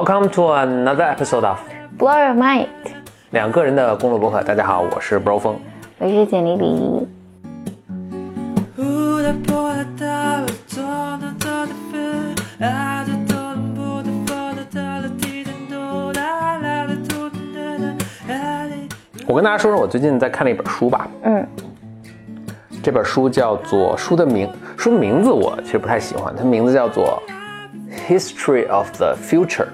Welcome to another episode of Blow your mind，两个人的公路博客。大家好，我是 Bro 风。我是简丽丽。我跟大家说说我最近在看的一本书吧。嗯，这本书叫做书的名书的名字我其实不太喜欢，它名字叫做《History of the Future》。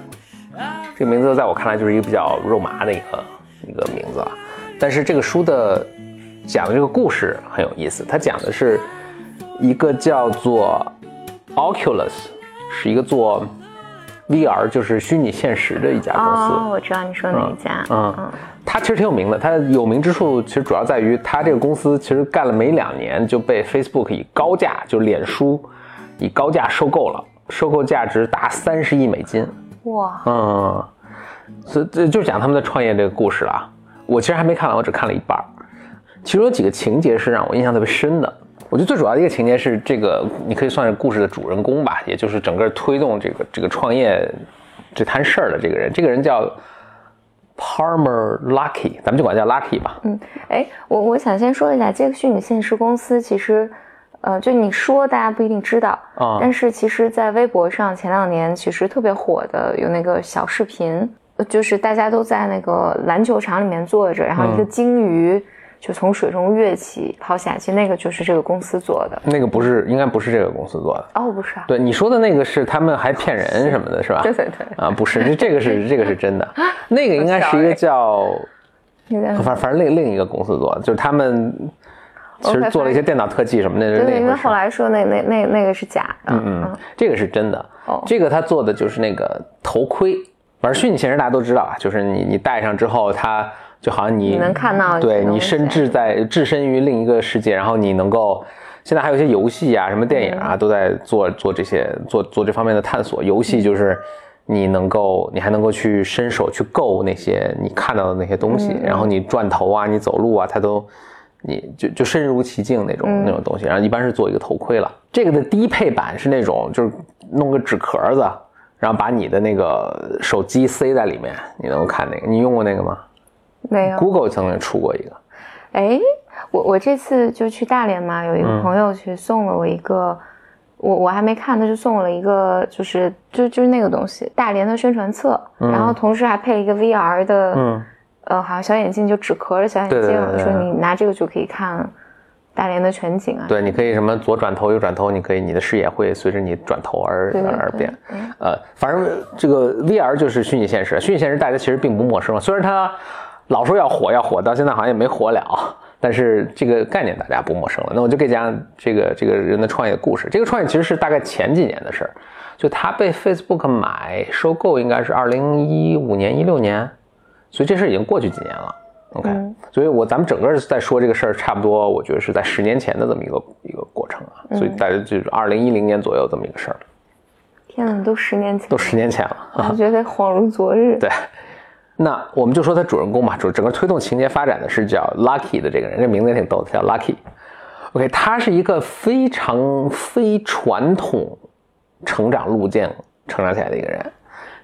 这个名字在我看来就是一个比较肉麻的一个一个名字啊。但是这个书的讲的这个故事很有意思，它讲的是一个叫做 Oculus，是一个做 VR 就是虚拟现实的一家公司。哦，我知道你说哪一家。嗯，它其实挺有名的。它有名之处其实主要在于，它这个公司其实干了没两年就被 Facebook 以高价，就脸书以高价收购了，收购价值达三十亿美金。哇，嗯，所以这就讲他们的创业这个故事了啊。我其实还没看完，我只看了一半儿。其中有几个情节是让我印象特别深的。我觉得最主要的一个情节是这个，你可以算是故事的主人公吧，也就是整个推动这个这个创业这摊事儿的这个人。这个人叫 Palmer Lucky，咱们就管他叫 Lucky 吧。嗯，哎，我我想先说一下，这个虚拟现实公司其实，呃，就你说大家不一定知道，啊但是其实，在微博上前两年其实特别火的有那个小视频，呃就是大家都在那个篮球场里面坐着，然后一个嗯鲸鱼就从水中跃起抛下，其实那个就是这个公司做的。那个不是，应该不是这个公司做的。哦，不是啊，对你说的那个是他们还骗人什么的，是吧？对对对，啊，不是，这这个是这个是真的，那个应该是一个叫。反反正另另一个公司做的，就是他们其实做了一些电脑特技什么的，对对，因为那回事后。来说那那那那个是假的，嗯嗯，这个是真的。哦这个他做的就是那个头盔，反正虚拟现实大家都知道啊，就是你你戴上之后，它就好像你你能看到对你身置在置身于另一个世界，然后你能够。现在还有一些游戏啊，什么电影啊，嗯都在做做这些做做这方面的探索。游戏就是你能够，你还能够去伸手去够那些你看到的那些东西，嗯然后你转头啊，你走路啊，它都你就就身如其境那种、嗯那种东西。然后一般是做一个头盔了。这个的低配版是那种就是弄个纸壳子，然后把你的那个手机塞在里面，你能够看那个。你用过那个吗没有。？Google 曾经出过一个。哎，我我这次就去大连嘛，有一嗯个朋友去送了我一个，我我还没看，他就送我了一个，就是就就是那个东西，大连的宣传册，然后同时还配了一个 VR 的，嗯，呃，好像小眼镜，就纸壳的小眼镜，对对对对说你拿这个就可以看大连的全景啊。对，你可以什么左转头右转头，你可以你的视野会随着你转头而而变。呃，反正这个 VR 就是虚拟现实，虚拟现实大家其实并不陌生，虽然它老说要火要火，到现在好像也没火了。但是这个概念大家不陌生了，那我就给讲这个这个人的创业故事。这个创业其实是大概前几年的事儿，就他被 Facebook 买收购，应该是二零一五年一六年，所以这事儿已经过去几年了。OK，、嗯所以我咱们整个在说这个事儿，差不多我觉得是在十年前的这么一个一个过程啊，所以大家就是二零一零年左右这么一个事儿，天呐，都十年前，都十年前了。我觉得恍如昨日。对，那我们就说他主人公嘛，主整个推动情节发展的是叫 Lucky 的这个人，这名字也挺逗的，叫 Lucky。OK，他是一个非常非传统成长路径成长起来的一个人。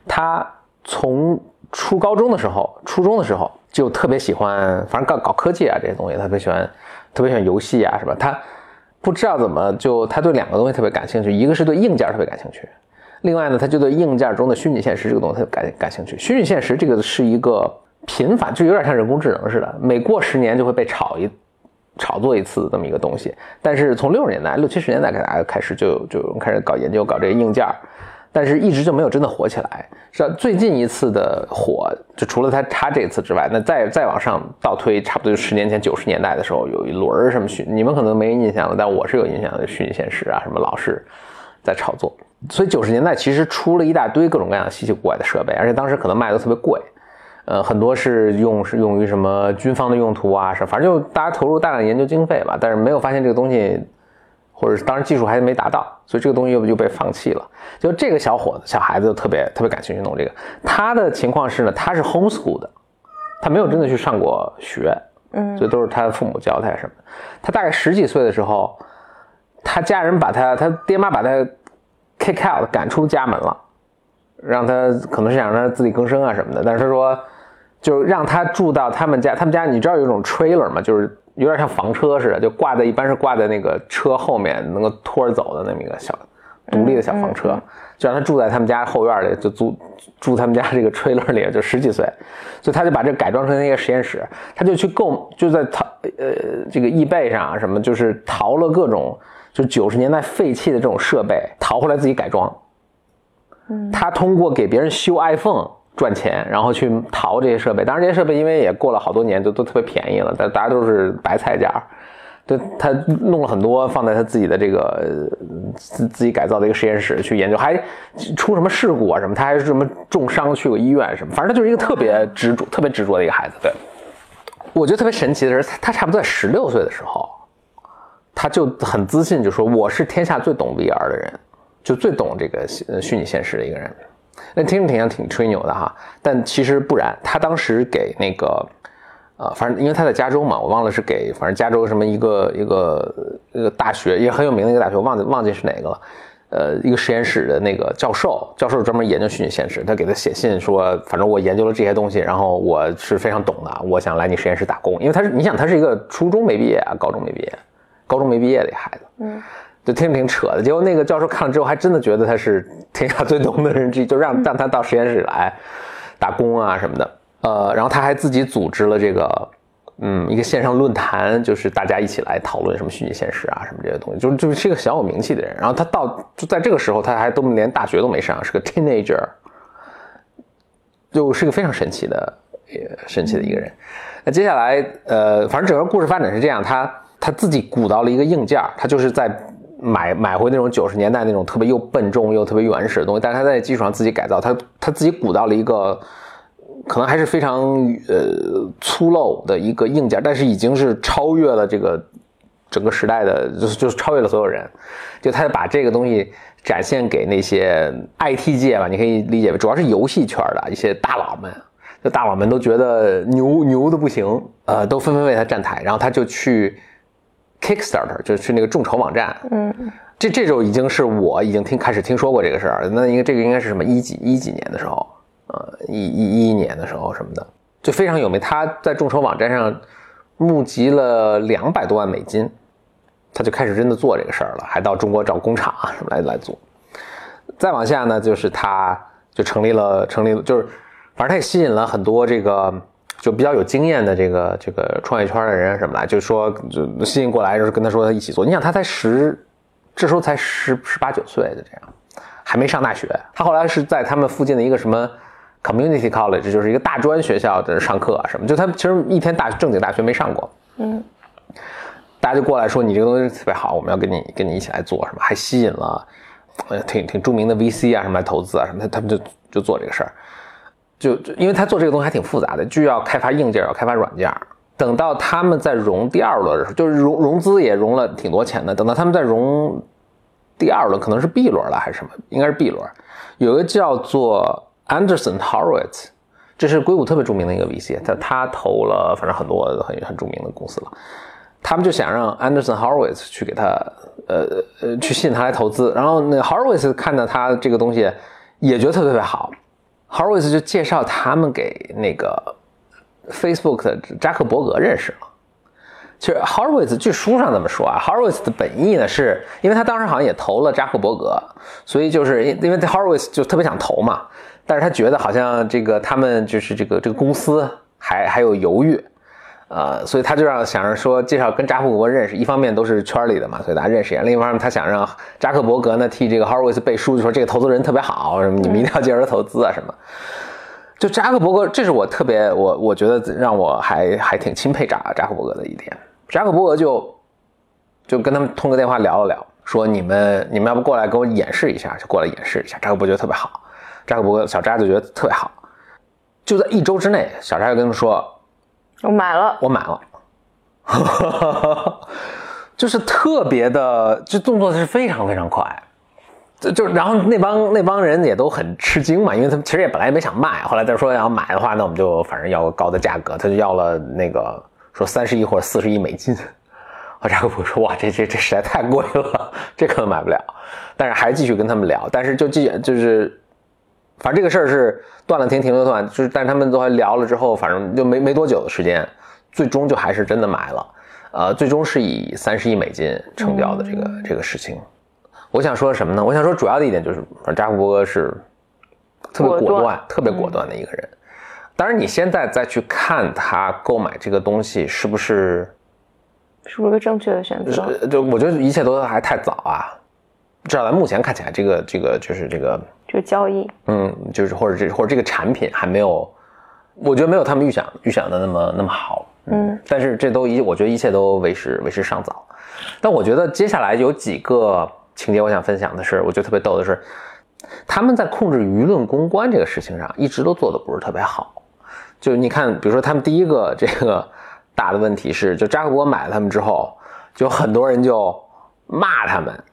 他从初高中的时候，初中的时候就特别喜欢，反正搞搞科技啊这些东西，特别喜欢，特别喜欢游戏啊什么。他不知道怎么就他对两个东西特别感兴趣，一个是对硬件特别感兴趣，另外呢，他就对硬件中的虚拟现实这个东西特别感感兴趣。虚拟现实这个是一个频繁，就有点像人工智能似的，每过十年就会被炒一炒作一次这么一个东西。但是从六十年代、六七十年代开始开始就就开始搞研究，搞这个硬件，但是一直就没有真的火起来。是最近一次的火，就除了他他这次之外，那再再往上倒推，差不多就十年前九十年代的时候，有一轮儿什么虚，你们可能没印象了，但我是有印象的，虚拟现实啊，什么老是在炒作。所以九十年代其实出了一大堆各种各样稀奇古怪的设备，而且当时可能卖的特别贵，呃，很多是用是用于什么军方的用途啊，什反正就大家投入大量研究经费吧，但是没有发现这个东西，或者是当然技术还没达到，所以这个东西又就被放弃了。就这个小伙子小孩子就特别特别感兴趣弄这个，他的情况是呢，他是 homeschool 的，他没有真的去上过学，嗯所以都是他的父母教他什么的。他大概十几岁的时候，他家人把他，他爹妈把他 kick out 赶出家门了，让他可能是想让他自力更生啊什么的。但是他说，就让他住到他们家，他们家你知道有一种 trailer 吗？就是有点像房车似的，就挂在一般是挂在那个车后面，能够拖着走的那么一个小独立的小房车，就让他住在他们家后院里，就租住他们家这个 trailer 里，就十几岁，所以他就把这个改装成一个实验室，他就去购，就在淘呃这个易贝上啊什么，就是淘了各种就九十年代废弃的这种设备，淘回来自己改装。他通过给别人修 iPhone 赚钱，然后去淘这些设备。当然，这些设备因为也过了好多年，都都特别便宜了，但大家都是白菜价。对他弄了很多放在他自己的这个呃自自己改造的一个实验室去研究，还出什么事故啊什么，他还是什么重伤去过医院什么，反正他就是一个特别执着、特别执着的一个孩子。对，我觉得特别神奇的是，他他差不多在十六岁的时候，他就很自信，就说我是天下最懂 VR 的人，就最懂这个虚拟现实的一个人。那听着挺像挺吹牛的哈，但其实不然。他当时给那个，呃，反正因为他在加州嘛，我忘了是给反正加州什么一个一个一个大学也很有名的一个大学，忘记忘记是哪个了。呃，一个实验室的那个教授，教授专门研究虚拟现实，他给他写信说，反正我研究了这些东西，然后我是非常懂的，我想来你实验室打工。因为他是，你想他是一个初中没毕业啊，高中没毕业，高中没毕业的孩子，嗯，就听着挺扯的。结果那个教授看了之后，还真的觉得他是天下最懂的人之一，就让让他到实验室来打工啊什么的。呃，然后他还自己组织了这个，嗯，一个线上论坛，就是大家一起来讨论什么虚拟现实啊什么这些东西，就是就是一个小有名气的人。然后他到就在这个时候，他还都连大学都没上，是个 teenager，就是个非常神奇的，也，神奇的一个人。那接下来，呃，反正整个故事发展是这样，他他自己鼓捣了一个硬件，他就是在买买回那种九十年代那种特别又笨重又特别原始的东西，但是他在基础上自己改造，他他自己鼓捣了一个。可能还是非常呃粗陋的一个硬件，但是已经是超越了这个整个时代的，就是就是超越了所有人。就他把这个东西展现给那些 IT 界吧，你可以理解为主要是游戏圈的一些大佬们，就大佬们都觉得牛牛的不行，呃，都纷纷为他站台，然后他就去 Kickstarter，就去那个众筹网站，嗯，这这就已经是我已经听开始听说过这个事儿，那应该这个应该是什么一几一几年的时候。呃，一一一年的时候什么的，就非常有名。他在众筹网站上募集了两百多万美金，他就开始真的做这个事儿了，还到中国找工厂啊什么来来做。再往下呢，就是他就成立了，成立了，就是反正他也吸引了很多这个就比较有经验的这个这个创业圈的人什么来，就说就吸引过来，就是跟他说他一起做。你想他才十，这时候才十十八九岁的这样，还没上大学。他后来是在他们附近的一个什么。Community College 就是一个大专学校的上课啊什么，就他其实一天大正经大学没上过，嗯，大家就过来说你这个东西特别好，我们要跟你跟你一起来做什么，还吸引了呃挺挺著名的 VC 啊什么来投资啊什么，他他们就就做这个事儿，就就因为他做这个东西还挺复杂的，就要开发硬件，要开发软件。等到他们在融第二轮的时候，就是融融资也融了挺多钱的，等到他们在融第二轮，可能是 B 轮了还是什么，应该是 B 轮，有一个叫做。Anderson Horowitz，这是硅谷特别著名的一个 VC，他他投了反正很多很很著名的公司了，他们就想让 Anderson Horowitz 去给他呃呃去吸引他来投资，然后那 Horowitz 看到他这个东西也觉得特别特别好，Horowitz 就介绍他们给那个 Facebook 的扎克伯格认识了。其实 Horowitz 据书上这么说啊，Horowitz 的本意呢，是因为他当时好像也投了扎克伯格，所以就是因因为 Horowitz 就特别想投嘛。但是他觉得好像这个他们就是这个这个公司还还有犹豫，呃，所以他就让想着说介绍跟扎克伯格认识，一方面都是圈里的嘛，所以大家认识一下；另一方面他想让扎克伯格呢替这个 Horowitz 背书，就说这个投资人特别好，什么你们一定要介绍他投资啊什么。就扎克伯格，这是我特别我我觉得让我还还挺钦佩扎扎克伯格的一点。扎克伯格就就跟他们通个电话聊了聊，说你们你们要不过来给我演示一下，就过来演示一下。扎克伯格觉得特别好。扎克伯格小扎就觉得特别好，就在一周之内，小扎就跟他们说：“我买了，我买了。”就是特别的，这动作是非常非常快，就就然后那帮那帮人也都很吃惊嘛，因为他们其实也本来也没想卖，后来再说要买的话，那我们就反正要高的价格，他就要了那个说三十亿或者四十亿美金。啊，扎克伯格说哇，这这这实在太贵了，这可能买不了。但是还继续跟他们聊，但是就继就是，反正这个事儿是断了停，停了断，就是但是他们都还聊了之后，反正就没没多久的时间，最终就还是真的买了。呃，最终是以三十亿美金成交的这个、这个事情。我想说什么呢？我想说主要的一点就是，扎克伯格是特别果断、特别果断的一个人。当然，你现在再去看他购买这个东西是不是，是不是个正确的选择？呃就我觉得一切都还太早啊。至少在目前看起来，这个这个就是这个，就是交易，嗯，就是或者这或者这个产品还没有，我觉得没有他们预想预想的那么那么好。嗯，但是这都一，我觉得一切都为时为时尚早。但我觉得接下来有几个情节，我想分享的是，我觉得特别逗的是，他们在控制舆论公关这个事情上，一直都做的不是特别好。就你看，比如说他们第一个这个大的问题是，就扎克伯格买了他们之后，就很多人就骂他们。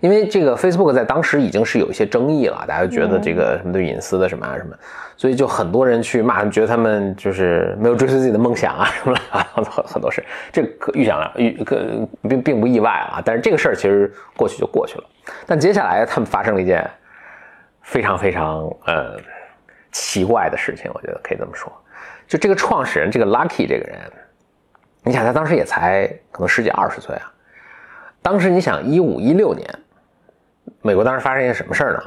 因为这个 Facebook 在当时已经是有一些争议了，大家觉得这个什么对隐私的什么啊什么，所以就很多人去骂，觉得他们就是没有追随自己的梦想啊什么的啊，很很多事，这个可预想了，预可并并不意外啊。但是这个事儿其实过去就过去了。但接下来他们发生了一件非常非常呃奇怪的事情，我觉得可以这么说，就这个创始人这个 Lucky 这个人，你想他当时也才可能十几二十岁啊，当时你想一五一六年。美国当时发生一件什么事儿呢？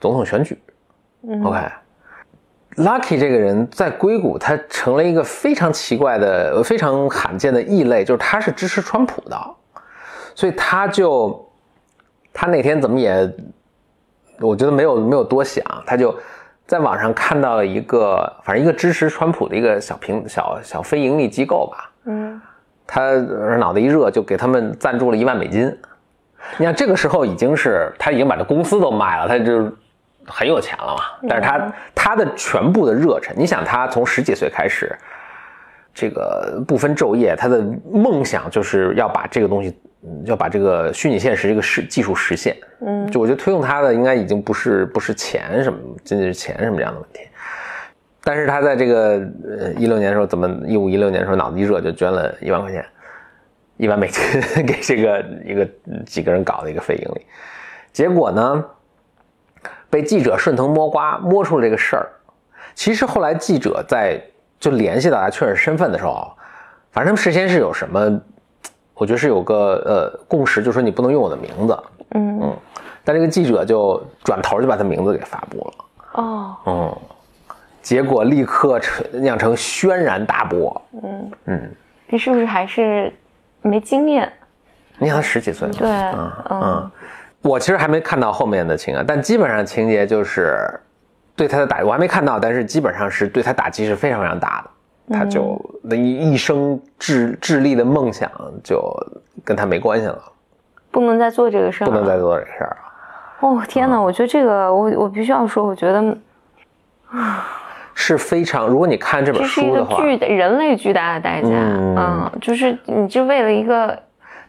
总统选举。OK，Lucky、这个人在硅谷，他成了一个非常奇怪的、非常罕见的异类，就是他是支持川普的，所以他就他那天怎么也，我觉得没有没有多想，他就在网上看到了一个，反正一个支持川普的一个小平小小非盈利机构吧，嗯，他脑袋一热就给他们赞助了一万美金。你看，这个时候已经是他已经把这公司都卖了，他就很有钱了嘛。但是他他的全部的热忱，你想他从十几岁开始，这个不分昼夜，他的梦想就是要把这个东西，嗯要把这个虚拟现实这个实技术实现。嗯，就我觉得推动他的应该已经不是不是钱什么，仅仅是钱什么这样的问题。但是他在这个呃一六年的时候，怎么一五一六年的时候脑子一热就捐了一万块钱。一万美金给这个一个几个人搞的一个非盈利，结果呢，被记者顺藤摸瓜摸出了这个事儿。其实后来记者在就联系到他确认身份的时候，反正他们事先是有什么，我觉得是有个呃共识，就说你不能用我的名字，嗯。嗯，但这个记者就转头就把他名字给发布了，哦，嗯，结果立刻成酿成轩然大波，嗯。嗯，你是不是还是没经验？你想他十几岁嘛，对，嗯嗯。嗯，我其实还没看到后面的情感，但基本上情节就是对他的打，我还没看到，但是基本上是对他打击是非常非常大的，他就那一一生致致力的梦想就跟他没关系了，不能再做这个事儿，不能再。做这个事儿了。哦天哪，我觉得这个，我我必须要说，我觉得是非常，如果你看这本这是一个书的话，巨大人类巨大的代价。嗯嗯，就是你就为了一个，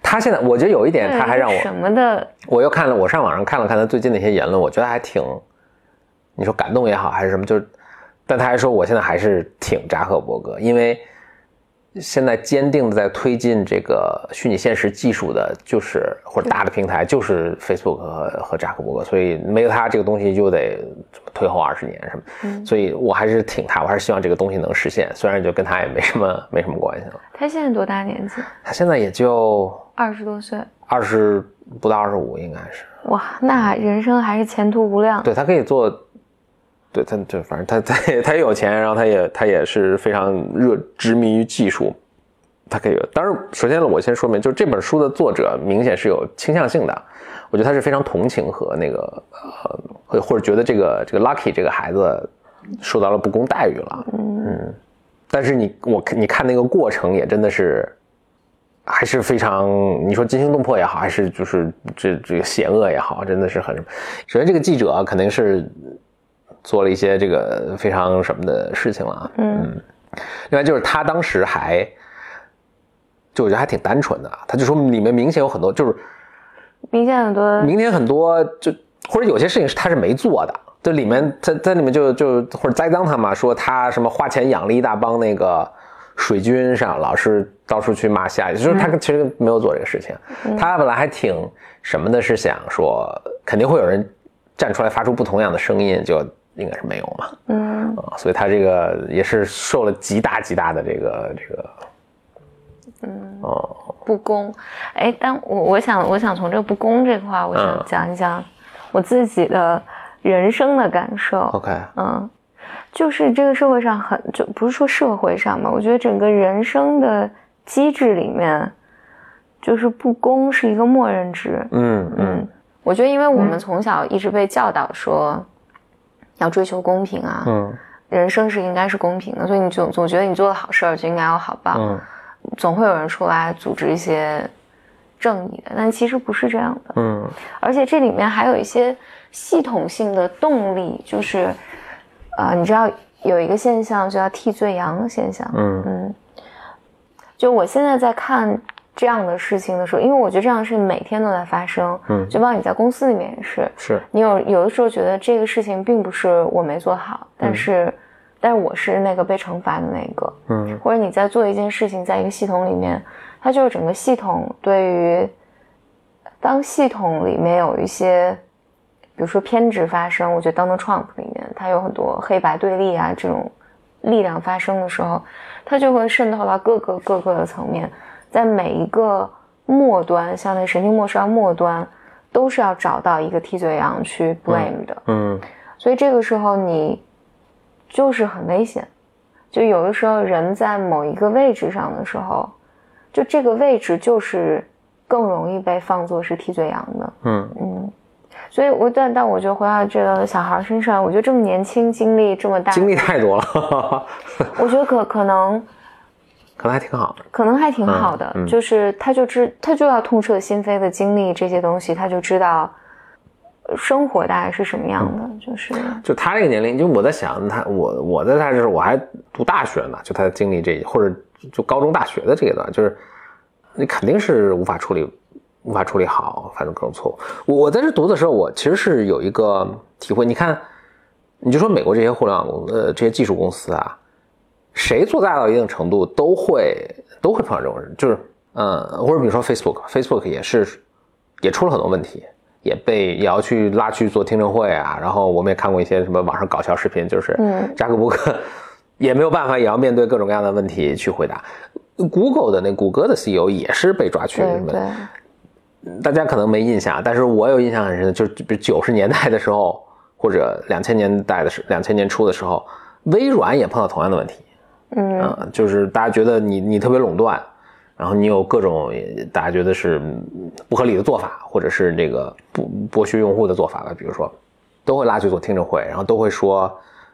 他现在我觉得有一点，他还让我什么的，我又看了，我上网上看了看他最近的一些言论，我觉得还挺，你说感动也好，还是什么，就是，但他还说我现在还是挺扎克伯格，因为现在坚定的在推进这个虚拟现实技术的，就是或者大的平台就是 Facebook 和和扎克伯格，所以没有他这个东西就得退后二十年什么，嗯所以我还是挺他，我还是希望这个东西能实现，虽然就跟他也没什么 没什么关系了，他现在多大年纪？他现在也就二十多岁。二十不到二十五应该是。哇，那人生还是前途无量。对他可以做，对他对，反正他他也他也有钱，然后他也他也是非常热执迷于技术，他可以。当然，首先我先说明，就是这本书的作者明显是有倾向性的，我觉得他是非常同情和那个呃，或或者觉得这个这个 Lucky 这个孩子受到了不公待遇了，嗯，但是你我看你看那个过程也真的是。还是非常，你说惊心动魄也好，还是就是这这个险恶也好，真的是很。首先，这个记者肯定是做了一些这个非常什么的事情了啊。嗯另外就是他当时还，就我觉得还挺单纯的啊，他就说里面明显有很多，就是明显很多，明显很多就或者有些事情是他是没做的，这里面在在里面就就或者栽赃他嘛，说他什么花钱养了一大帮那个水军上老是到处去骂下，就是他其实没有做这个事情。他本来还挺什么的，是想说肯定会有人站出来发出不同样的声音，就应该是没有嘛。嗯。啊，所以他这个也是受了极大极大的这个这个，嗯。哦，不公，哎，但我我想我想从这个不公这块，我想嗯。讲一讲我自己的人生的感受。OK，嗯，就是这个社会上很就不是说社会上吧，我觉得整个人生的机制里面，就是不公是一个默认值。嗯嗯。嗯，我觉得因为我们从小一直被教导说要追求公平啊，嗯。人生是应该是公平的，所以你总总觉得你做的好事儿就应该有好报，嗯。总会有人出来组织一些正义的，但其实不是这样的。嗯。而且这里面还有一些系统性的动力，就是，呃，你知道有一个现象叫替罪羊的现象，嗯。嗯，就我现在在看这样的事情的时候，因为我觉得这样的事情每天都在发生，嗯。就包括你在公司里面也是，是。你有有的时候觉得这个事情并不是我没做好，但是，但是我是那个被惩罚的那个，嗯。或者你在做一件事情，在一个系统里面，它就是整个系统对于当系统里面有一些，比如说偏执发生，我觉得 Donald Trump 里面它有很多黑白对立啊这种力量发生的时候，它就会渗透到各个各个的层面，在每一个末端，像那神经末梢末端，都是要找到一个替罪羊去 blame 的。嗯所以这个时候你就是很危险，就有的时候人在某一个位置上的时候，就这个位置就是更容易被放作是替罪羊的。嗯嗯，所以我但但我觉得回到这个小孩身上，我觉得这么年轻经历这么大，经历太多了，我觉得可可能可能还挺好的。可能还挺好的，就是他就知他就要痛彻心扉的经历这些东西，他就知道呃生活大概是什么样的，就是就他这个年龄，就我在想他，我我在他就是我还读大学呢，就他经历这或者就高中大学的这一段，就是你肯定是无法处理，无法处理好，反正各种错误。我我在这读的时候，我其实是有一个体会，你看，你就说美国这些互联网公呃这些技术公司啊，谁做大到一定程度都会都会碰到这种人，就是嗯，或者比如说 Facebook，Facebook 也是也出了很多问题。也被也要去拉去做听证会啊，然后我们也看过一些什么网上搞笑视频，就是嗯扎克伯格也没有办法，也要面对各种各样的问题去回答。Google 的那谷歌的 CEO 也是被抓去对什么对，大家可能没印象，但是我有印象很深，就是比如九十年代的时候，或者两千年代的时，两千年初的时候，微软也碰到同样的问题，嗯啊、就是大家觉得你你特别垄断，然后你有各种大家觉得是嗯不合理的做法，或者是这个不剥削用户的做法吧，比如说，都会拉去做听证会，然后都会说，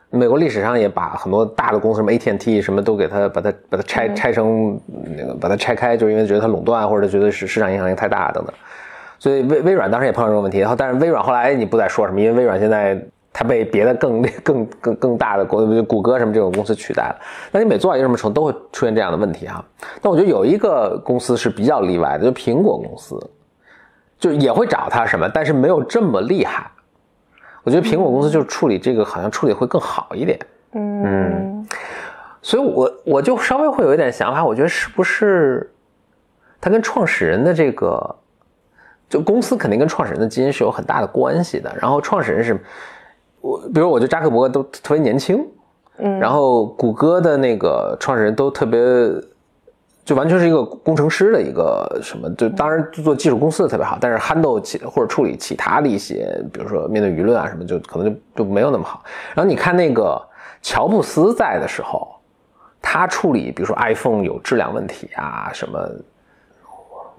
美国历史上也把很多大的公司，什么 AT&T 什么都给它把它把它拆拆成那个把它拆开，就是因为觉得它垄断，或者觉得是市场影响力太大等等。所以微微软当时也碰到这个问题，然后但是微软后来你不再说什么，因为微软现在它被别的 更更更更大的公谷歌什么这种公司取代了。那你每做到一定什么程度，都会出现这样的问题哈。但我觉得有一个公司是比较例外的，就苹果公司，就也会找它什么，但是没有这么厉害。我觉得苹果公司就处理这个好像处理会更好一点。嗯所以我我就稍微会有一点想法，我觉得是不是它跟创始人的这个，就公司肯定跟创始人的基因是有很大的关系的。然后创始人是，我比如我觉得扎克伯格都特别年轻，嗯，然后谷歌的那个创始人都特别，就完全是一个工程师的一个什么，就当然做技术公司的特别好，但是 handle 起或者处理其他的一些，比如说面对舆论啊什么，就可能就就没有那么好。然后你看那个乔布斯在的时候，他处理比如说 iPhone 有质量问题啊什么。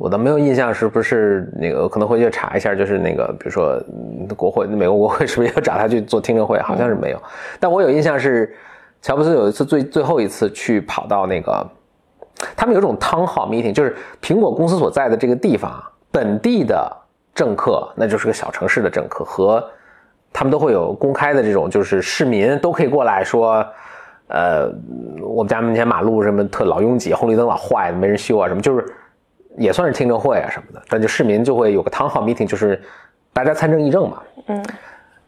我倒没有印象是不是那个，可能回去查一下，就是那个，比如说嗯国会，美国国会是不是要找他去做听证会？好像是没有，但我有印象是，乔布斯有一次最最后一次去跑到那个，他们有一种 town hall meeting，就是苹果公司所在的这个地方，本地的政客，那就是个小城市的政客和他们都会有公开的这种，就是市民都可以过来说，呃，我们家门前马路什么特老拥挤，红绿灯老坏，没人修啊什么，就是也算是听证会啊什么的，但就市民就会有个 town hall meeting，就是大家参政议政嘛。嗯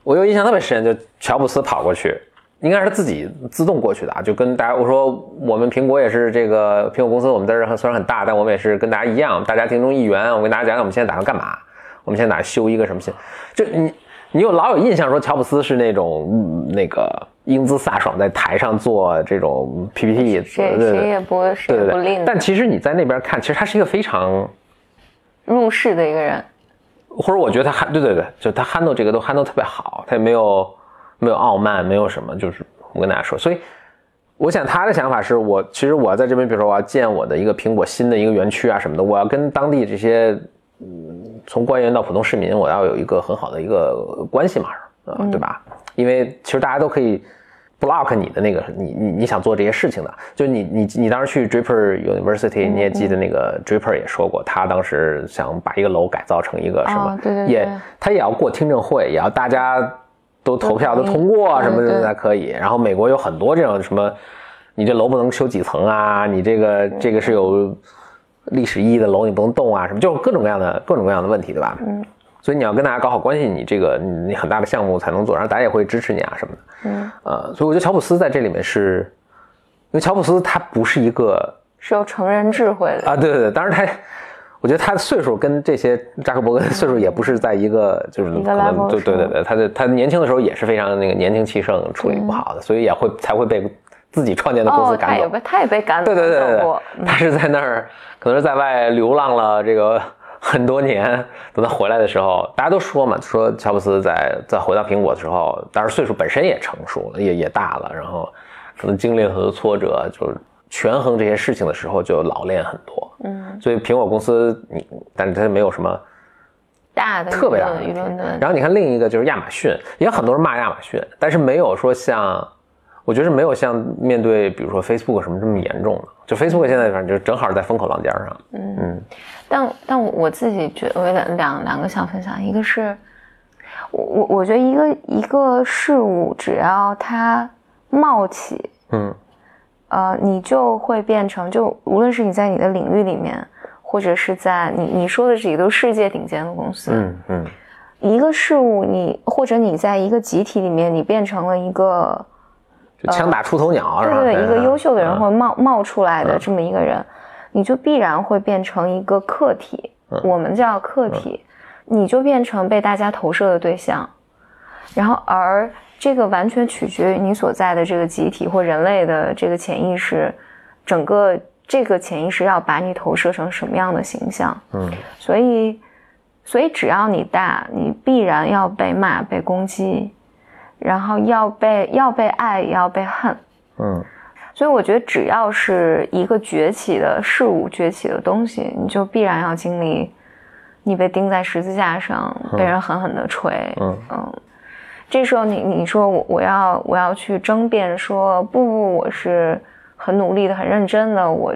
我有印象特别深，就乔布斯跑过去，应该是自己自动过去的啊，就跟大家我说我们苹果也是这个苹果公司，我们在这儿虽然很大，但我们也是跟大家一样，大家庭中一员。我跟大家讲讲我们现在打算干嘛，我们现在打算修一个什么新，就你你有老有印象说乔布斯是那种、嗯那个英姿飒爽在台上做这种 PPT，谁谁也不谁不吝但其实你在那边看，其实他是一个非常。入世的一个人。或者我觉得他 handle 对对对，就他 handle 这个都 handle 特别好，他也没有没有傲慢，没有什么，就是我跟大家说，所以我想他的想法是我其实我在这边，比如说我要建我的一个苹果新的一个园区啊什么的，我要跟当地这些嗯从官员到普通市民，我要有一个很好的一个关系嘛，啊、对吧？因为其实大家都可以 block 你的那个你你你想做这些事情的，就你你你当时去 Draper University，你也记得那个 Draper 也说过，他当时想把一个楼改造成一个什么，哦对对对也他也要过听证会，也要大家都投票都通过什么对对的才可以。然后美国有很多这种什么，你这楼不能修几层啊，你这个这个是有历史意义的楼，你不能动啊，什么就各种各样的各种各样的问题，对吧？嗯。所以你要跟大家搞好关系，你这个你你很大的项目才能做，然后大家也会支持你啊什么的。嗯，呃，所以我觉得乔布斯在这里面是，因为乔布斯他不是一个是有成人智慧的。啊，对对对，当然他，我觉得他的岁数跟这些扎克伯格的岁数也不是在一个，就是可能对对对，他的他年轻的时候也是非常那个年轻气盛，处理不好的，所以也会才会被自己创建的公司赶走。也被他也被赶走对对对对他是在那儿，可能是在外流浪了这个很多年，等他回来的时候，大家都说嘛，说乔布斯在在回到苹果的时候，当然岁数本身也成熟了，也也大了，然后可能经历了很多挫折，就是权衡这些事情的时候就老练很多。嗯，所以苹果公司，你但是它没有什么大的特别大的舆论的。然后你看另一个就是亚马逊，也有很多人骂亚马逊，但是没有说像，我觉得是没有像面对比如说 Facebook 什么这么严重的。就 Facebook 现在反正就正好在风口浪尖上。嗯但但我自己觉得，我有两两两个想分享，一个是，我我我觉得一个一个事物，只要它冒起，嗯。呃，你就会变成，就无论是你在你的领域里面，或者是在你你说的这几个都世界顶尖的公司，嗯嗯。一个事物你或者你在一个集体里面，你变成了一个就枪打出头鸟是吧？对对，一个优秀的人嗯。或者冒冒出来的这么一个人，你就必然会变成一个客体，嗯。我们叫客体，你就变成被大家投射的对象，然后而这个完全取决于你所在的这个集体或人类的这个潜意识，整个这个潜意识要把你投射成什么样的形象，嗯。所以，所以只要你大，你必然要被骂、被攻击，然后要被要被爱，也要被恨。嗯所以我觉得，只要是一个崛起的事物、崛起的东西，你就必然要经历，你被钉在十字架上，被人狠狠地锤。嗯这时候你你说我我要我要去争辩说不不我是很努力的很认真的我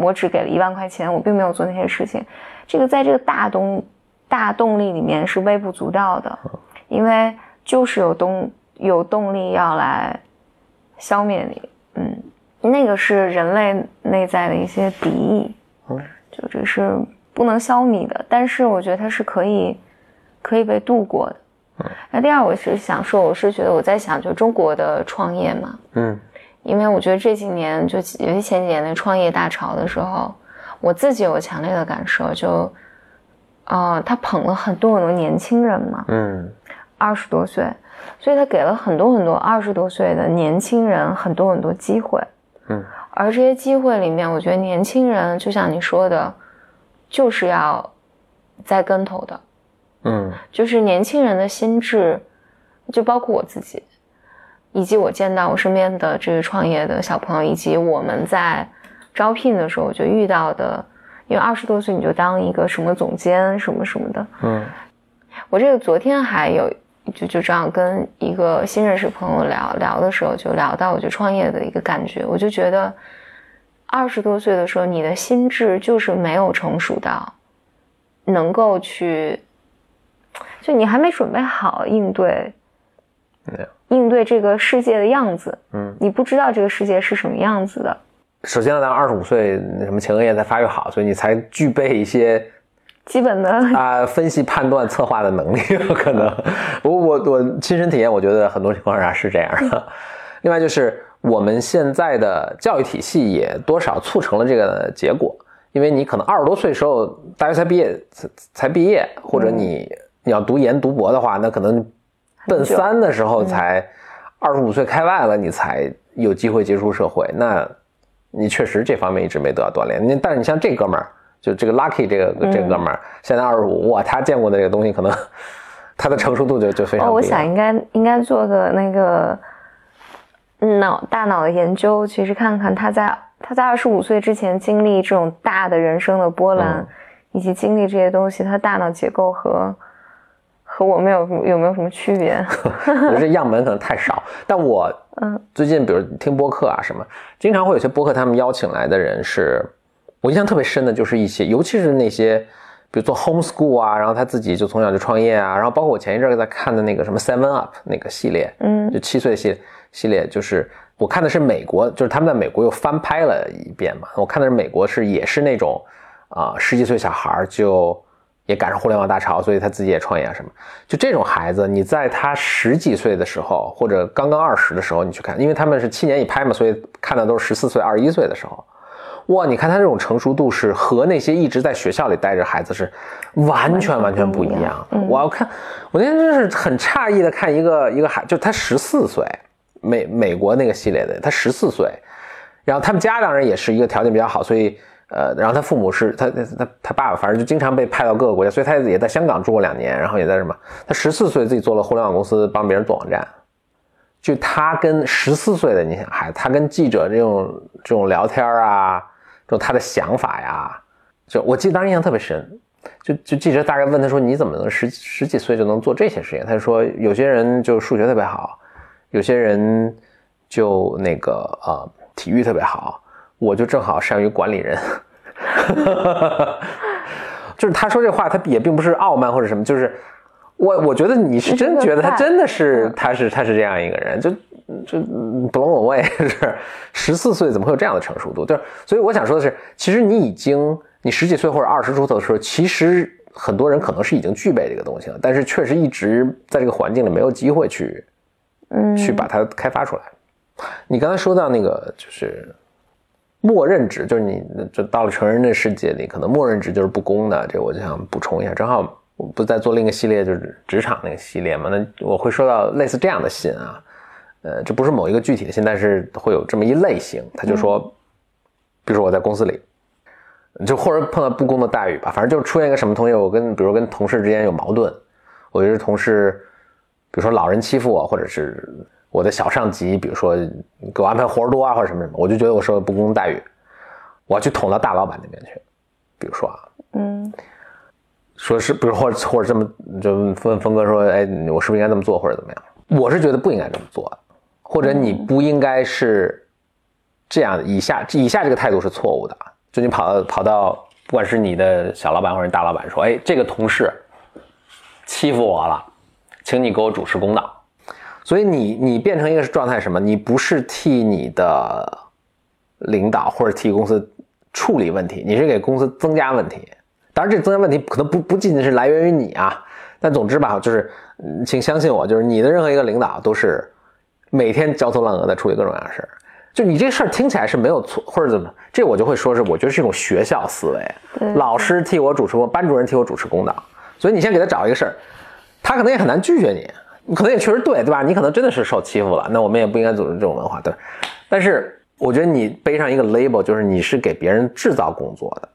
我只给了一万块钱我并没有做那些事情，这个在这个大动大动力里面是微不足道的，因为就是有动有动力要来消灭你，嗯，那个是人类内在的一些敌意，嗯，就这是不能消弭的，但是我觉得它是可以可以被度过的。嗯那第二，我是想说，我是觉得我在想，就中国的创业嘛，嗯因为我觉得这几年，就尤其前几年那创业大潮的时候，我自己有强烈的感受，就，呃，他捧了很多很多年轻人嘛，嗯二十多岁，所以他给了很多很多二十多岁的年轻人很多很多机会，嗯，而这些机会里面，我觉得年轻人就像你说的，就是要栽跟头的，嗯。就是年轻人的心智，就包括我自己，以及我见到我身边的这个创业的小朋友，以及我们在招聘的时候我就遇到的，因为二十多岁你就当一个什么总监什么什么的，嗯。我这个昨天还有就就这样跟一个新认识朋友聊聊的时候，就聊到我就创业的一个感觉，我就觉得二十多岁的时候，你的心智就是没有成熟到能够去，就你还没准备好应对对应对这个世界的样子，嗯，你不知道这个世界是什么样子的，首先要到二十五岁，那什么前额叶才发育好，所以你才具备一些基本的啊、分析、判断、策划的能力，有 可能。我我我亲身体验，我觉得很多情况下是这样的。另外就是我们现在的教育体系也多少促成了这个结果，因为你可能二十多岁时候大学才毕业才才毕业，或者你、你要读研读博的话，那可能奔三的时候才二十五岁开外了，你才有机会接触社会。那你确实这方面一直没得到锻炼。你但是你像这哥们儿，就这个 Lucky 这个这个哥们儿，现在二十五，哇，他见过的这个东西，可能他的成熟度就就非常哦，我想应该应该做个那个脑大脑的研究，其实看看他在他在二十五岁之前经历这种大的人生的波澜，嗯以及经历这些东西，他大脑结构和和我们有有没有什么区别？我觉得这样本可能太少。但我嗯最近比如听播客啊什么，经常会有些播客他们邀请来的人是，我印象特别深的就是一些，尤其是那些比如做 homeschool 啊，然后他自己就从小就创业啊，然后包括我前一阵儿在看的那个什么 Seven Up 那个系列，嗯就七岁系列系列，就是我看的是美国，就是他们在美国又翻拍了一遍嘛。我看的是美国是也是那种啊、十几岁小孩儿就也赶上互联网大潮，所以他自己也创业啊什么。就这种孩子，你在他十几岁的时候，或者刚刚二十的时候，你去看，因为他们是七年一拍嘛，所以看的都是十四岁、二十一岁的时候。哇，你看他这种成熟度是和那些一直在学校里待着孩子是完全完全不一样。我要看，我那天真是很诧异的看一个一个孩，就他十四岁，美美国那个系列的，他十四岁，然后他们家当然也是一个条件比较好，所以呃，然后他父母是他他他他爸爸，反正就经常被派到各个国家，所以他也在香港住过两年，然后也在什么，他十四岁自己做了互联网公司，帮别人做网站。就他跟十四岁的你想孩子，他跟记者这种这种聊天啊，这种他的想法呀，就我记得当时印象特别深。就就记者大概问他说：“你怎么能十十几岁就能做这些事情？”他就说：“有些人就数学特别好，有些人就那个呃体育特别好，我就正好善于管理人。”就是他说这话，他也并不是傲慢或者什么，就是我我觉得你是真觉得他真的是 他是他是这样一个人，就就 blow away 是十四岁怎么会有这样的成熟度？就是所以我想说的是，其实你已经你十几岁或者二十出头的时候，其实很多人可能是已经具备这个东西了，但是确实一直在这个环境里没有机会去嗯，去把它开发出来。你刚才说到那个就是默认值，就是你就到了成人的世界里，可能默认值就是不公的。这我就想补充一下，正好我不是在做另一个系列，就是职场那个系列嘛，那我会说到类似这样的信啊，呃，这不是某一个具体的信，但是会有这么一类型，他就说，比如说我在公司里。就或者碰到不公的待遇吧，反正就是出现一个什么东西，我跟比如跟同事之间有矛盾，我觉得同事，比如说老人欺负我，或者是我的小上级，比如说给我安排活儿多啊，或者什么什么，我就觉得我受了不公待遇，我要去捅到大老板那边去，比如说啊，嗯说是，比如或者或者这么就问峰哥说，哎，我是不是应该这么做，或者怎么样？我是觉得不应该这么做的，或者你不应该是这样的，以下以下这个态度是错误的啊，就你跑到跑到，不管是你的小老板或者大老板说，哎，这个同事欺负我了，请你给我主持公道。所以你你变成一个状态什么？你不是替你的领导或者替公司处理问题，你是给公司增加问题。当然，这增加问题可能不不仅仅是来源于你啊，但总之吧，就是，嗯请相信我，就是你的任何一个领导都是每天焦头烂额的处理各种各样的事儿。就你这事儿听起来是没有错，或者怎么，这我就会说是，我觉得是一种学校思维。对老师替我主持公，班主任替我主持公道，所以你先给他找一个事儿，他可能也很难拒绝你，你可能也确实对，对吧？你可能真的是受欺负了，那我们也不应该组织这种文化，对。但是我觉得你背上一个 label，就是你是给别人制造工作的，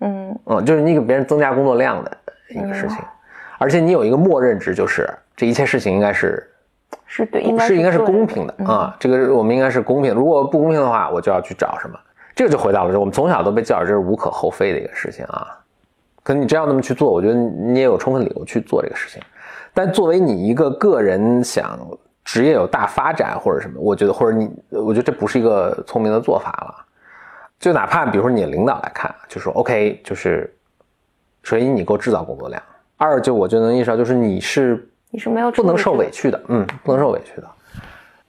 嗯嗯，就是你给别人增加工作量的一个事情，而且你有一个默认值，就是这一切事情应该是是对，应该是应该是公平的啊，这个我们应该是公平。如果不公平的话，我就要去找什么。这个就回到了，就我们从小都被教育这是无可厚非的一个事情啊。可你真要那么去做，我觉得你也有充分理由去做这个事情。但作为你一个个人想职业有大发展或者什么，我觉得或者你，我觉得这不是一个聪明的做法了。就哪怕比如说你的领导来看，就说 OK，就是首先你给我制造工作量，二就我就能意识到，就是你是你是没有不能受委屈的，嗯，不能受委屈的。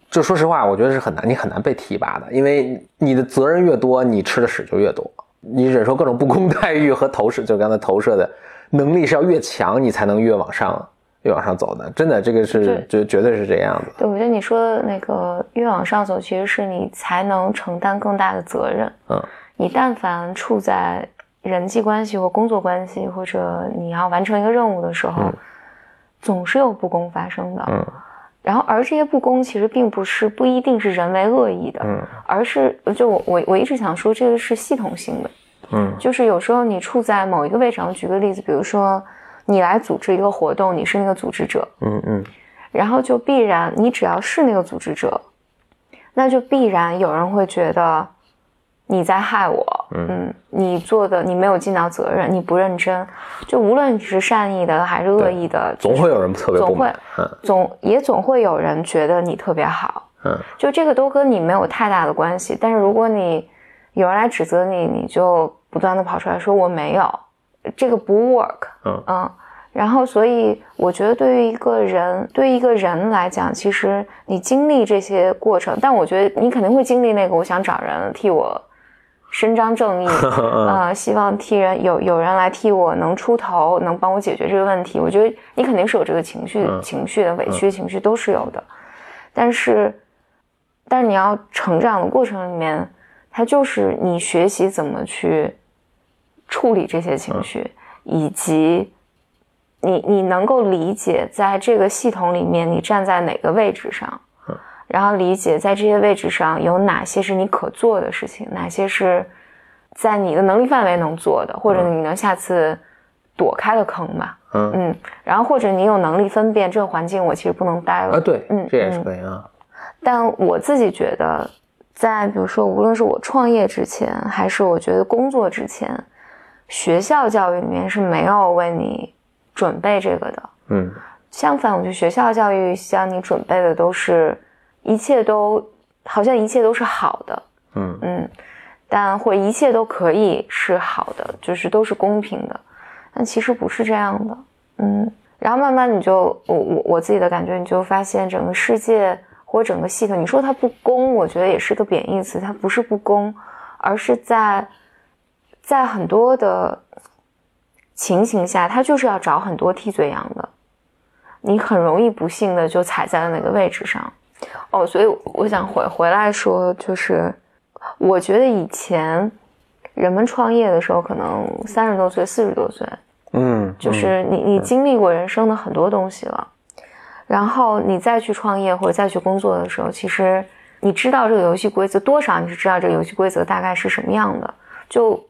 就说实话，我觉得是很难，你很难被提拔的，因为你的责任越多，你吃的屎就越多。你忍受各种不公待遇和投射，就刚才投射的能力是要越强，你才能越往上越往上走的。真的，这个是对绝绝对是这样的。对，我觉得你说的那个越往上走，其实是你才能承担更大的责任。嗯，你但凡处在人际关系或工作关系，或者你要完成一个任务的时候，总是有不公发生的。嗯。然后，而这些不公其实并不是不一定是人为恶意的，嗯。而是就我我我一直想说，这个是系统性的。嗯。就是有时候你处在某一个位置上，举个例子，比如说你来组织一个活动，你是那个组织者，嗯嗯。然后就必然你只要是那个组织者，那就必然有人会觉得你在害我，嗯你做的你没有尽到责任，你不认真，就无论你是善意的还是恶意的，总会有人特别不总会。嗯总也总会有人觉得你特别好，嗯就这个都跟你没有太大的关系。但是如果你有人来指责你，你就不断的跑出来说我没有，这个不 work。嗯然后所以我觉得对于一个人，对于一个人来讲，其实你经历这些过程，但我觉得你肯定会经历那个，我想找人替我伸张正义，呃，希望替人有有人来替我能出头，能帮我解决这个问题。我觉得你肯定是有这个情绪、嗯。情绪的委屈情绪都是有的，但是，但是你要成长的过程里面，它就是你学习怎么去处理这些情绪，以及你你能够理解在这个系统里面你站在哪个位置上，然后理解在这些位置上有哪些是你可做的事情，哪些是在你的能力范围能做的，或者你能下次躲开的坑吧。嗯嗯，然后或者你有能力分辨这个环境我其实不能待了。啊，对嗯，这也是可以啊。但我自己觉得，在比如说，无论是我创业之前，还是我觉得工作之前，学校教育里面是没有为你准备这个的。嗯相反，我觉得学校教育向你准备的都是一切都好像一切都是好的，嗯嗯，但或一切都可以是好的，就是都是公平的，但其实不是这样的，嗯。然后慢慢你就我我我自己的感觉，你就发现整个世界或整个系统，你说它不公，我觉得也是个贬义词，它不是不公，而是在在很多的情形下，它就是要找很多替罪羊的，你很容易不幸的就踩在了那个位置上。哦，所以我想回回来说，就是我觉得以前人们创业的时候，可能三十多岁、四十多岁，嗯，就是你你经历过人生的很多东西了，然后你再去创业或者再去工作的时候，其实你知道这个游戏规则多少，你是知道这个游戏规则大概是什么样的，就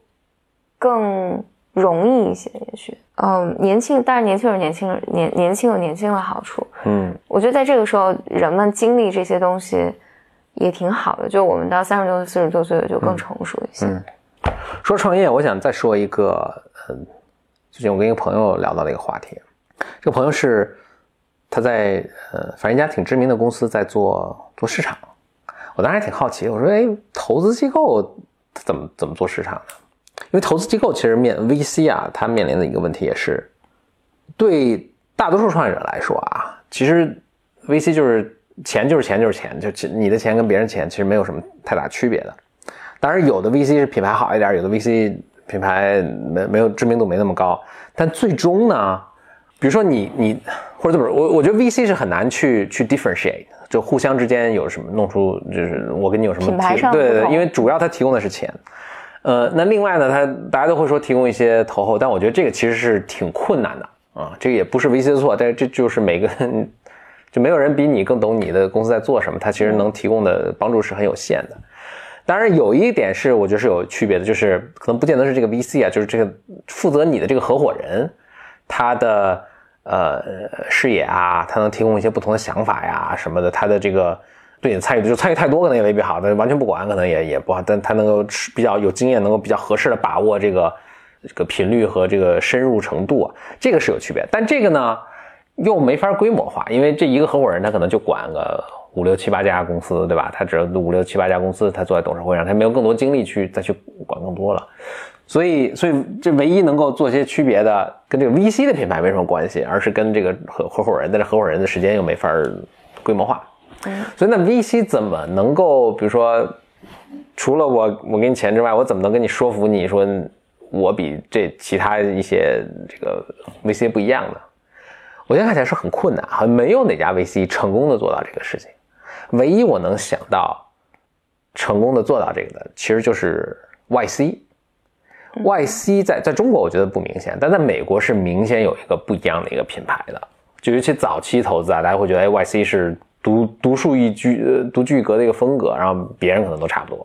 更容易一些，也许，嗯，年轻，但是年轻有年轻人年年轻有年轻的好处，嗯。我觉得在这个时候，人们经历这些东西也挺好的，就我们到三十多岁、四十多岁就更成熟一些。嗯。说创业，我想再说一个，嗯，最近我跟一个朋友聊到的一个话题，这个朋友是他在呃，反正一家挺知名的公司在做做市场，我当时还挺好奇，我说，哎，投资机构怎么怎么做市场呢？因为投资机构其实面 VC 啊，它面临的一个问题也是，对大多数创业者来说啊，其实 VC 就是钱就是钱就是钱，就其你的钱跟别人钱其实没有什么太大区别的。当然，有的 VC 是品牌好一点，有的 VC 品牌没没有知名度没那么高，但最终呢，比如说你你或者怎么说，我我觉得 VC 是很难去去 differentiate，就互相之间有什么弄出就是我跟你有什么品牌提对对，因为主要它提供的是钱。呃，那另外呢，他大家都会说提供一些投后，但我觉得这个其实是挺困难的啊，这个也不是 VC 的错，但是这就是每个人就没有人比你更懂你的公司在做什么，它其实能提供的帮助是很有限的。当然，有一点是我觉得是有区别的，就是可能不见得是这个 VC 啊，就是这个负责你的这个合伙人，他的呃视野啊，他能提供一些不同的想法呀什么的，他的这个对你的参与的，就参与太多可能也未必好，但完全不管可能也也不好，但他能够比较有经验，能够比较合适的把握这个这个频率和这个深入程度啊，这个是有区别。但这个呢，又没法规模化，因为这一个合伙人他可能就管个五六七八家公司，对吧？他只有五六七八家公司，他坐在董事会上，他没有更多精力去再去管更多了。所以，所以这唯一能够做些区别的，跟这个 VC 的品牌没什么关系，而是跟这个合合伙人的这合伙人的时间又没法规模化。所以那 VC 怎么能够，比如说除了我我给你钱之外，我怎么能跟你说服你说我比这其他一些这个 VC 不一样呢？我现在看起来是很困难，好像没有哪家 VC 成功的做到这个事情。唯一我能想到成功的做到这个的，其实就是 YC。YC 在在中国我觉得不明显，但在美国是明显有一个不一样的一个品牌的。就尤其早期投资啊，大家会觉得哎，YC 是独独树一帜、呃独具一格的一个风格，然后别人可能都差不多。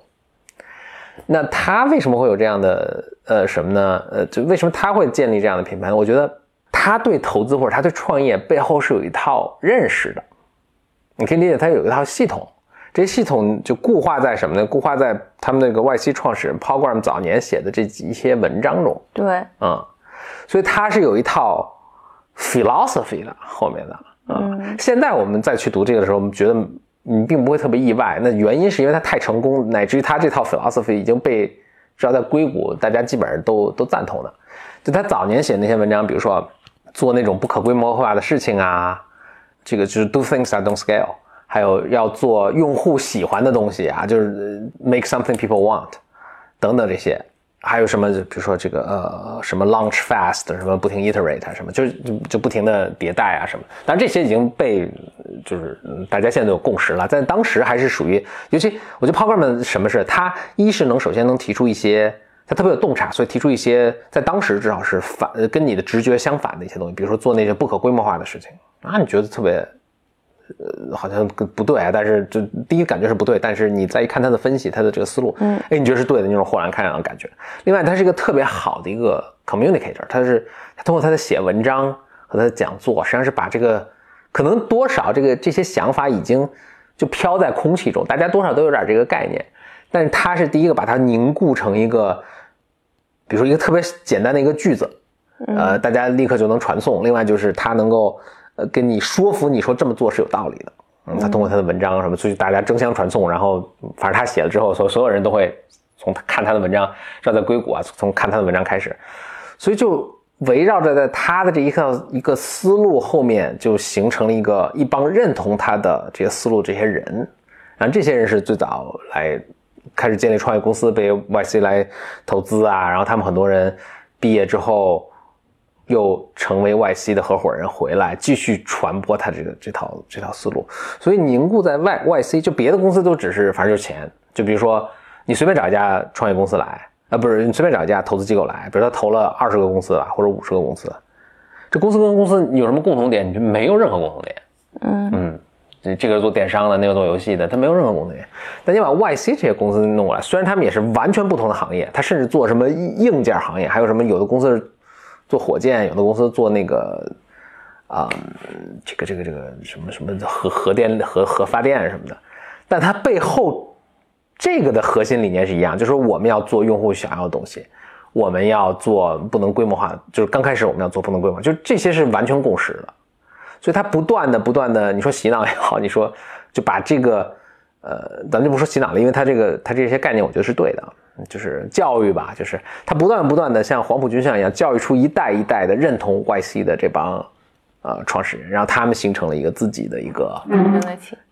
那他为什么会有这样的呃什么呢？呃，就为什么他会建立这样的品牌呢？我觉得他对投资或者他对创业背后是有一套认识的，你可以理解他有一套系统。这系统就固化在什么呢？固化在他们那个 YC 创始人 Paul Graham 早年写的这几些文章中。对，嗯，所以他是有一套 philosophy 的后面的。嗯，现在我们再去读这个的时候，我们觉得你并不会特别意外。那原因是因为他太成功，乃至于他这套 philosophy 已经被至少在硅谷大家基本上都都赞同的。就他早年写那些文章，比如说做那种不可规模化的事情啊，这个就是 do things that don't scale。还有要做用户喜欢的东西啊，就是 make something people want，等等这些，还有什么，比如说这个呃什么 launch fast，什么不停 iterate，什么就就就不停的迭代啊什么。当然这些已经被就是大家现在都有共识了，在当时还是属于，尤其我觉得 Poggerman 什么是他一是能首先能提出一些他特别有洞察，所以提出一些在当时至少是反跟你的直觉相反的一些东西，比如说做那些不可规模化的事情啊，你觉得特别。呃，好像不对啊，但是就第一感觉是不对，但是你再一看他的分析，他的这个思路，嗯，哎，你觉得是对的那种豁然开朗的感觉。另外，他是一个特别好的一个 communicator，他是他通过他的写文章和他的讲座，实际上是把这个可能多少这个这些想法已经就飘在空气中，大家多少都有点这个概念，但是他是第一个把它凝固成一个，比如说一个特别简单的一个句子，呃，大家立刻就能传送。另外就是他能够。呃，跟你说服你说这么做是有道理的，嗯，他通过他的文章什么，所以大家争相传颂，然后反正他写了之后，所所有人都会从看他的文章，要在硅谷啊，从看他的文章开始，所以就围绕着在他的这一套一个思路后面，就形成了一个一帮认同他的这些思路这些人，然后这些人是最早来开始建立创业公司，被 YC 来投资啊，然后他们很多人毕业之后。又成为 YC 的合伙人回来，继续传播他这个这套这套思路，所以凝固在 Y YC，就别的公司都只是反正就是钱，就比如说你随便找一家创业公司来，啊不是你随便找一家投资机构来，比如他投了二十个公司吧，或者五十个公司，这公司跟公司有什么共同点？你就没有任何共同点。嗯嗯，这这个做电商的，那个做游戏的，他没有任何共同点。但你把 YC 这些公司弄过来，虽然他们也是完全不同的行业，他甚至做什么硬件行业，还有什么有的公司是。做火箭，有的公司做那个，啊，这个这个这个什么什么核核电核核发电什么的，但它背后这个的核心理念是一样，就是我们要做用户想要的东西，我们要做不能规模化，就是刚开始我们要做不能规模化，就这些是完全共识的，所以它不断的不断的，你说洗脑也好，你说就把这个，呃，咱就不说洗脑了，因为它这个它这些概念，我觉得是对的。就是教育吧，就是他不断不断的像黄埔军校一样教育出一代一代的认同 YC 的这帮呃创始人，然后他们形成了一个自己的一个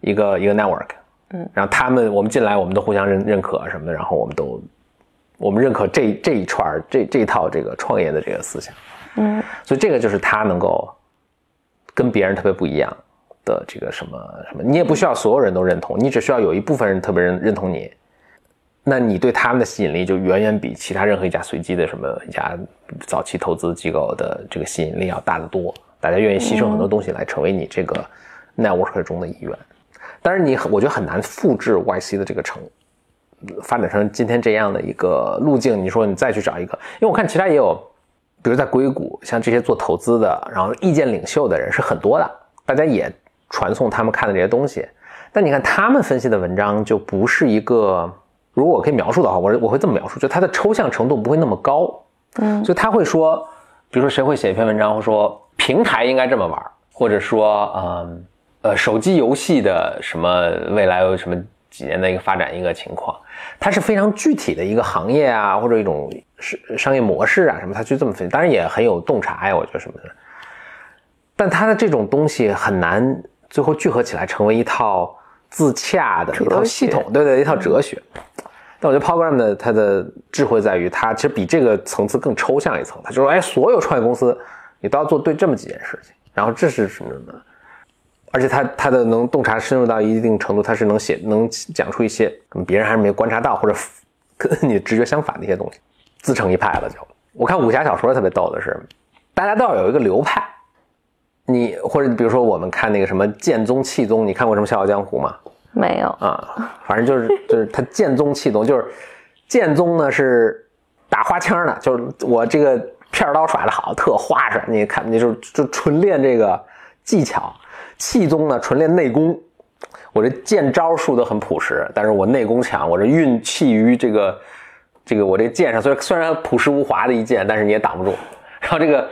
一个一个 network，嗯，然后他们我们进来我们都互相认认可什么的，然后我们都我们认可这这一串这这套这个创业的这个思想，嗯，所以这个就是他能够跟别人特别不一样的这个什么什么，你也不需要所有人都认同，你只需要有一部分人特别认认同你。那你对他们的吸引力就远远比其他任何一家随机的什么一家早期投资机构的这个吸引力要大得多。大家愿意牺牲很多东西来成为你这个 network 中的一员。但是你我觉得很难复制 YC 的这个成发展成今天这样的一个路径。你说你再去找一个，因为我看其他也有，比如在硅谷，像这些做投资的，然后意见领袖的人是很多的，大家也传送他们看的这些东西。但你看他们分析的文章就不是一个。如果我可以描述的话，我我会这么描述，就它的抽象程度不会那么高，嗯，所以他会说，比如说谁会写一篇文章，或说平台应该这么玩，或者说，嗯，呃，手机游戏的什么未来有什么几年的一个发展一个情况，它是非常具体的一个行业啊，或者一种是商业模式啊什么，他去这么分析，当然也很有洞察呀，我觉得什么的，但他的这种东西很难最后聚合起来成为一套。自洽的一套系统，对对，一套哲学。但我觉得 Program 的他的智慧在于，他其实比这个层次更抽象一层。他就说，哎，所有创业公司你都要做对这么几件事情，然后这是什么什么，而且他他的能洞察深入到一定程度，他是能写能讲出一些别人还是没观察到或者跟你直觉相反的一些东西，自成一派了就。我看武侠小说特别逗的是，大家都要有一个流派。你或者比如说我们看那个什么剑宗气宗，你看过什么《笑傲江湖》吗？没有，啊，反正就是就是他剑宗气宗，就是剑宗呢是打花枪的，就是我这个片刀耍的好，特花实。你看，你就就纯练这个技巧。气宗呢纯练内功，我这剑招数都很朴实，但是我内功强，我这运气于这个这个我这剑上，虽然虽然朴实无华的一剑，但是你也挡不住。然后这个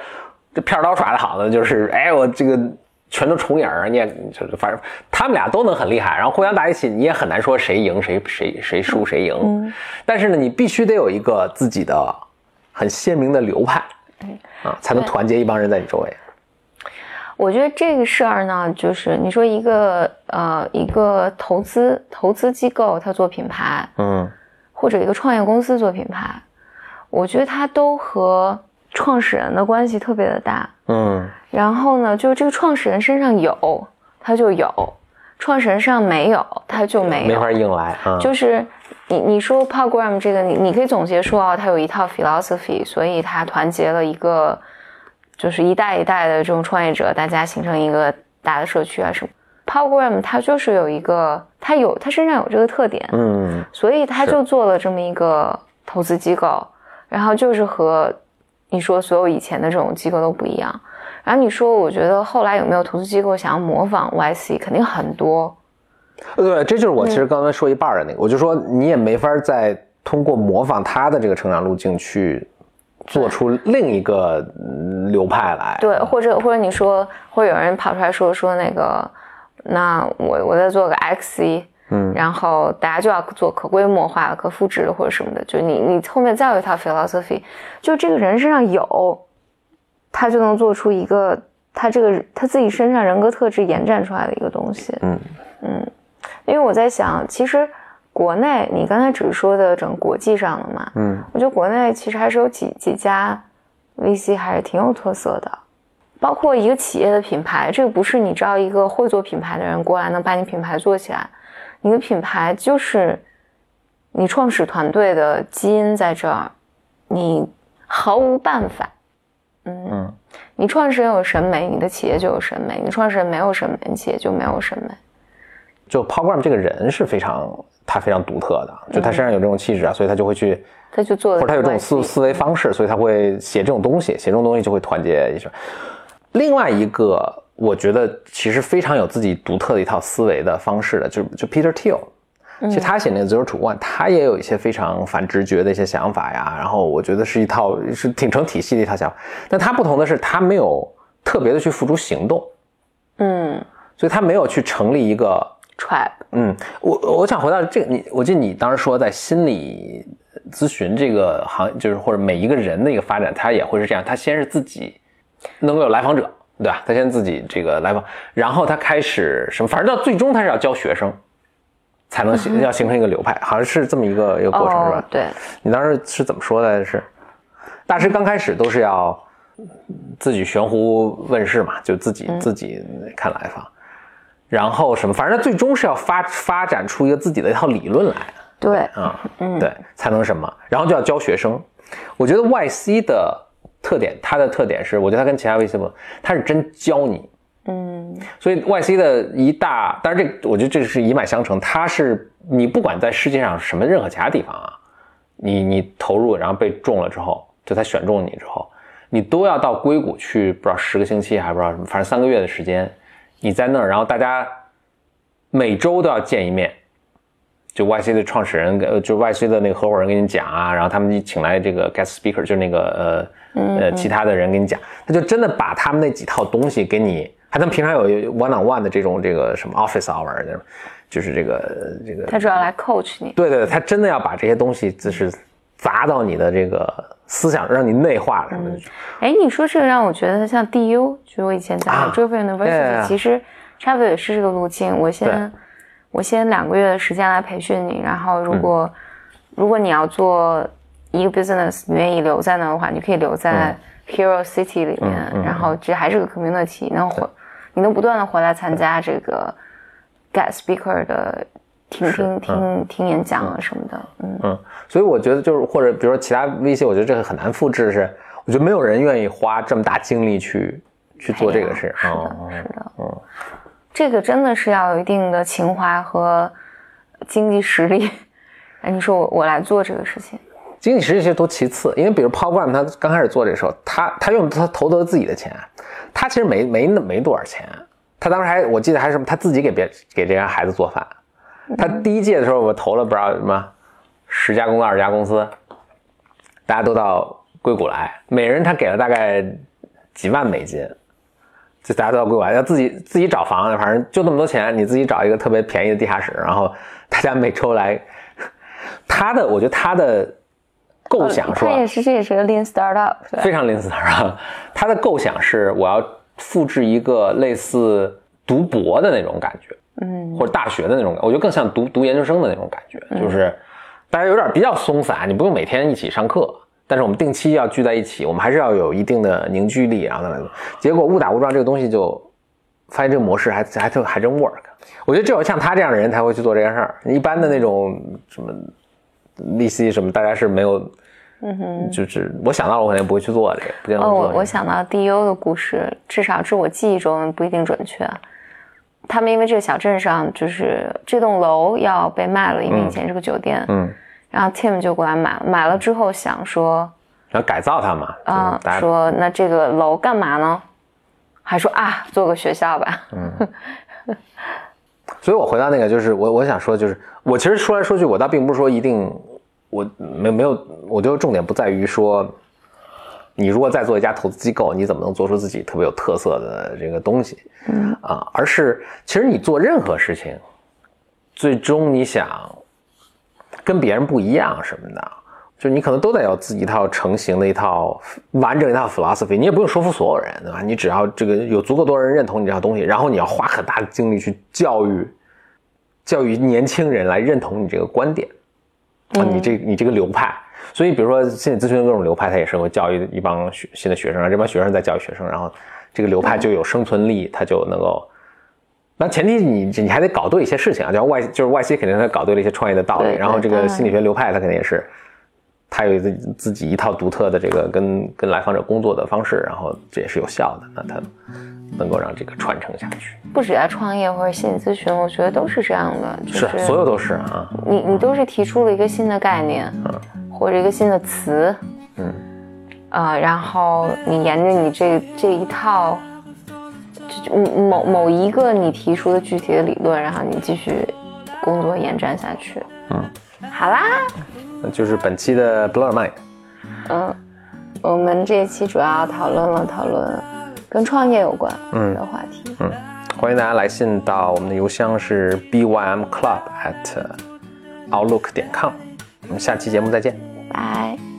这片刀耍的好呢，就是哎我这个。全都重影儿，你也就是反正他们俩都能很厉害，然后互相打一起，你也很难说谁赢谁谁谁输谁赢。嗯，但是呢，你必须得有一个自己的很鲜明的流派，啊，才能团结一帮人在你周围。我觉得这个事儿呢，就是你说一个呃一个投资投资机构他做品牌，嗯，或者一个创业公司做品牌，我觉得他都和创始人的关系特别的大，嗯。然后呢，就这个创始人身上有，他就有；创始人身上没有，他就没有。没法硬来。就是你你说 Paul Graham 这个，你你可以总结说啊，他有一套 philosophy，所以他团结了一个，就是一代一代的这种创业者，大家形成一个大的社区啊什么。Graham 他就是有一个，他有他身上有这个特点，嗯，所以他就做了这么一个投资机构，然后就是和你说所有以前的这种机构都不一样。然后你说，我觉得后来有没有投资机构想要模仿 YC？肯定很多。对，这就是我其实刚才说一半的那个，我就说你也没法再通过模仿他的这个成长路径去做出另一个流派来。对，或者或者你说，会有人跑出来说说那个，那我我再做个 XC，嗯，然后大家就要做可规模化、可复制的或者什么的，就你你后面再有一套 philosophy，就这个人身上有。他就能做出一个他这个他自己身上人格特质延展出来的一个东西。嗯。嗯，因为我在想，其实国内你刚才只是说的整国际上的嘛，嗯，我觉得国内其实还是有几几家 VC 还是挺有特色的，包括一个企业的品牌，这个不是你招一个会做品牌的人过来能把你品牌做起来，你的品牌就是你创始团队的基因在这儿，你毫无办法。嗯，你创始人有审美，你的企业就有审美；你创始人没有审美，你企业就没有审美。就 Paul Graham 这个人是非常，他非常独特的，就他身上有这种气质啊，所以他就会去，他就做，或者他有这种思思维方式，所以他会写这种东西，写这种东西就会团结一下。另外一个，我觉得其实非常有自己独特的一套思维的方式的，就就 Peter Thiel。其实他写那个 Zero to One，他也有一些非常反直觉的一些想法呀。然后我觉得是一套是挺成体系的一套想法。但他不同的是，他没有特别的去付诸行动。嗯，所以他没有去成立一个 tribe。嗯，我我想回到这个，你我记得你当时说在心理咨询这个行，就是或者每一个人的一个发展，他也会是这样。他先是自己能够有来访者，对吧？他先自己这个来访，然后他开始什么？反正到最终他是要教学生。才能形要形成一个流派，好像是这么一个一个过程，是吧？对，你当时是怎么说的？是大师刚开始都是要自己悬壶问世嘛，就自己自己看来访，然后什么，反正他最终是要发发展出一个自己的一套理论来。对，啊，嗯，对，才能什么，然后就要教学生。我觉得 YC 的特点，它的特点是，我觉得它跟其他 VC 不，它是真教你。嗯，所以 YC 的一大，当然这我觉得这是一脉相承。它是你不管在世界上什么任何其他地方啊，你你投入然后被中了之后，就他选中你之后，你都要到硅谷去，不知道十个星期还不知道什么，反正三个月的时间，你在那儿，然后大家每周都要见一面，就 YC 的创始人，呃，就 YC 的那个合伙人跟你讲啊，然后他们请来这个 guest speaker，就是那个呃呃其他的人跟你讲，他就真的把他们那几套东西给你。还他们平常有 one on one 的这种这个什么 office hour，就是这个这个。他主要来 coach 你。对对，他真的要把这些东西就是砸到你的这个思想，让你内化什么的。哎，你说这个让我觉得像 DU，就我以前在 Driven University，其实差不多也是这个路径。我先我先两个月的时间来培训你，然后如果如果你要做一个 business，你愿意留在那的话，你可以留在 Hero City 里面，然后这还是个 community，能回，你能不断的回来参加这个 guest speaker 的听听听听演讲啊什么的，嗯，嗯，所以我觉得就是或者比如说其他 VC，我觉得这个很难复制，是我觉得没有人愿意花这么大精力去去做这个事。是的，哦是的，嗯，这个真的是要有一定的情怀和经济实力。哎，你说我我来做这个事情，经济实力其实都其次，因为比如 Paul Graham 他刚开始做这个时候，他他用他投的自己的钱，他其实没没那没多少钱，他当时还我记得还是什么他自己给别给这些孩子做饭，他第一届的时候我投了不知道什么十家公司二十家公司，大家都到硅谷来，每人他给了大概几万美金。就大家都到硅谷来，要自己自己找房子，反正就那么多钱，你自己找一个特别便宜的地下室，然后大家每周来。他的，我觉得他的构想是吧？他也是，这也是个 lean startup，非常 lean startup。他的构想是我要复制一个类似读博的那种感觉，嗯，或者大学的那种感觉，我觉得更像读读研究生的那种感觉，就是大家有点比较松散，你不用每天一起上课，但是我们定期要聚在一起，我们还是要有一定的凝聚力，然后呢。结果误打误撞这个东西就发现这个模式还还真还真 work。我觉得只有像他这样的人才会去做这件事儿，一般的那种什么利息什么，大家是没有。嗯哼，就是我想到了，我肯定不会去做这个，哦。我我想到 DU 的故事，至少是我记忆中不一定准确。他们因为这个小镇上就是这栋楼要被卖了，因为以前是个酒店，嗯，然后 Tim 就过来买，买了之后想说，然后改造它嘛，啊、就是大家说那这个楼干嘛呢？还说啊，做个学校吧。嗯 所以我回到那个，就是我我想说，就是我其实说来说去，我倒并不是说一定，我没没有，我觉得重点不在于说，你如果再做一家投资机构，你怎么能做出自己特别有特色的这个东西，嗯啊，而是其实你做任何事情，最终你想跟别人不一样什么的，就你可能都得有自己一套成型的一套完整一套 philosophy，你也不用说服所有人，对吧？你只要这个有足够多人认同你这套东西，然后你要花很大的精力去教育教育年轻人来认同你这个观点，啊，你这你这个流派。所以，比如说心理咨询的各种流派，它也是会教育一帮学新的学生，然后这帮学生在教育学生，然后这个流派就有生存力，它就能够。那前提你你还得搞对一些事情啊，就像外就是外 C 肯定他搞对了一些创业的道理，然后这个心理学流派他肯定也是，他有自己自己一套独特的这个跟跟来访者工作的方式，然后这也是有效的，那他能够让这个传承下去。不止在创业或者心理咨询，我觉得都是这样的，就是所有都是啊，你你都是提出了一个新的概念，嗯。或者一个新的词，嗯，啊、然后你沿着你这这一套，某某一个你提出的具体的理论，然后你继续工作延展下去。嗯，好啦，那就是本期的 Blow Your Mind。嗯，我们这一期主要讨论了讨论跟创业有关嗯的话题。嗯，欢迎大家来信到我们的邮箱是 bymclub at outlook 点 com。我们下期节目再见。拜。